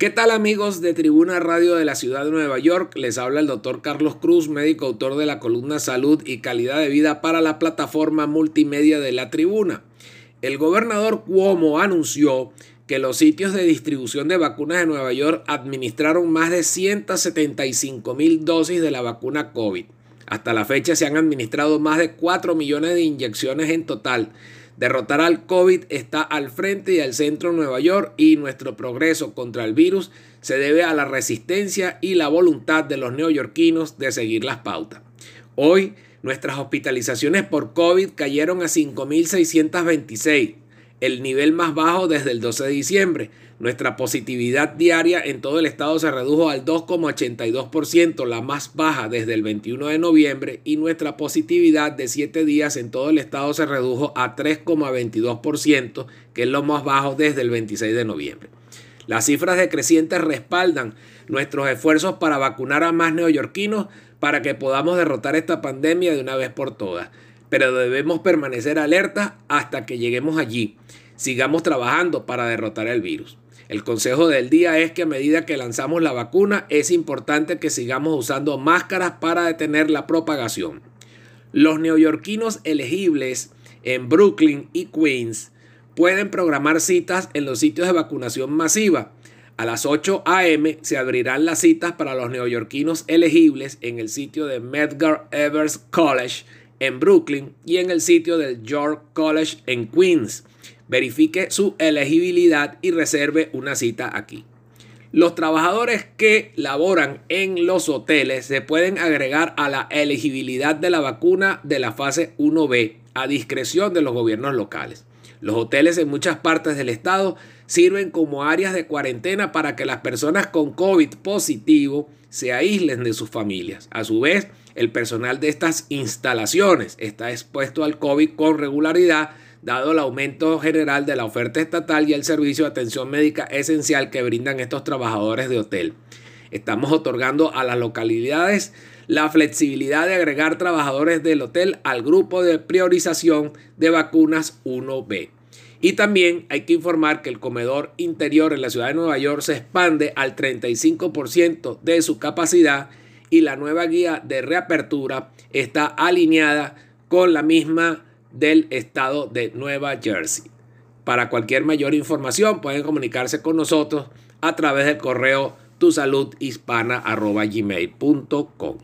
¿Qué tal amigos de Tribuna Radio de la Ciudad de Nueva York? Les habla el doctor Carlos Cruz, médico autor de la columna Salud y Calidad de Vida para la plataforma multimedia de la Tribuna. El gobernador Cuomo anunció que los sitios de distribución de vacunas de Nueva York administraron más de 175 mil dosis de la vacuna COVID. Hasta la fecha se han administrado más de 4 millones de inyecciones en total Derrotar al COVID está al frente y al centro de Nueva York y nuestro progreso contra el virus se debe a la resistencia y la voluntad de los neoyorquinos de seguir las pautas. Hoy nuestras hospitalizaciones por COVID cayeron a 5.626, el nivel más bajo desde el 12 de diciembre. Nuestra positividad diaria en todo el estado se redujo al 2,82%, la más baja desde el 21 de noviembre, y nuestra positividad de 7 días en todo el estado se redujo a 3,22%, que es lo más bajo desde el 26 de noviembre. Las cifras decrecientes respaldan nuestros esfuerzos para vacunar a más neoyorquinos para que podamos derrotar esta pandemia de una vez por todas pero debemos permanecer alerta hasta que lleguemos allí. Sigamos trabajando para derrotar el virus. El consejo del día es que a medida que lanzamos la vacuna es importante que sigamos usando máscaras para detener la propagación. Los neoyorquinos elegibles en Brooklyn y Queens pueden programar citas en los sitios de vacunación masiva. A las 8 a.m. se abrirán las citas para los neoyorquinos elegibles en el sitio de Medgar Evers College en Brooklyn y en el sitio del York College en Queens. Verifique su elegibilidad y reserve una cita aquí. Los trabajadores que laboran en los hoteles se pueden agregar a la elegibilidad de la vacuna de la fase 1B a discreción de los gobiernos locales. Los hoteles en muchas partes del estado sirven como áreas de cuarentena para que las personas con COVID positivo se aíslen de sus familias. A su vez, el personal de estas instalaciones está expuesto al COVID con regularidad, dado el aumento general de la oferta estatal y el servicio de atención médica esencial que brindan estos trabajadores de hotel. Estamos otorgando a las localidades la flexibilidad de agregar trabajadores del hotel al grupo de priorización de vacunas 1B. Y también hay que informar que el comedor interior en la ciudad de Nueva York se expande al 35% de su capacidad y la nueva guía de reapertura está alineada con la misma del estado de Nueva Jersey. Para cualquier mayor información pueden comunicarse con nosotros a través del correo tusaludhispana.gmail.com.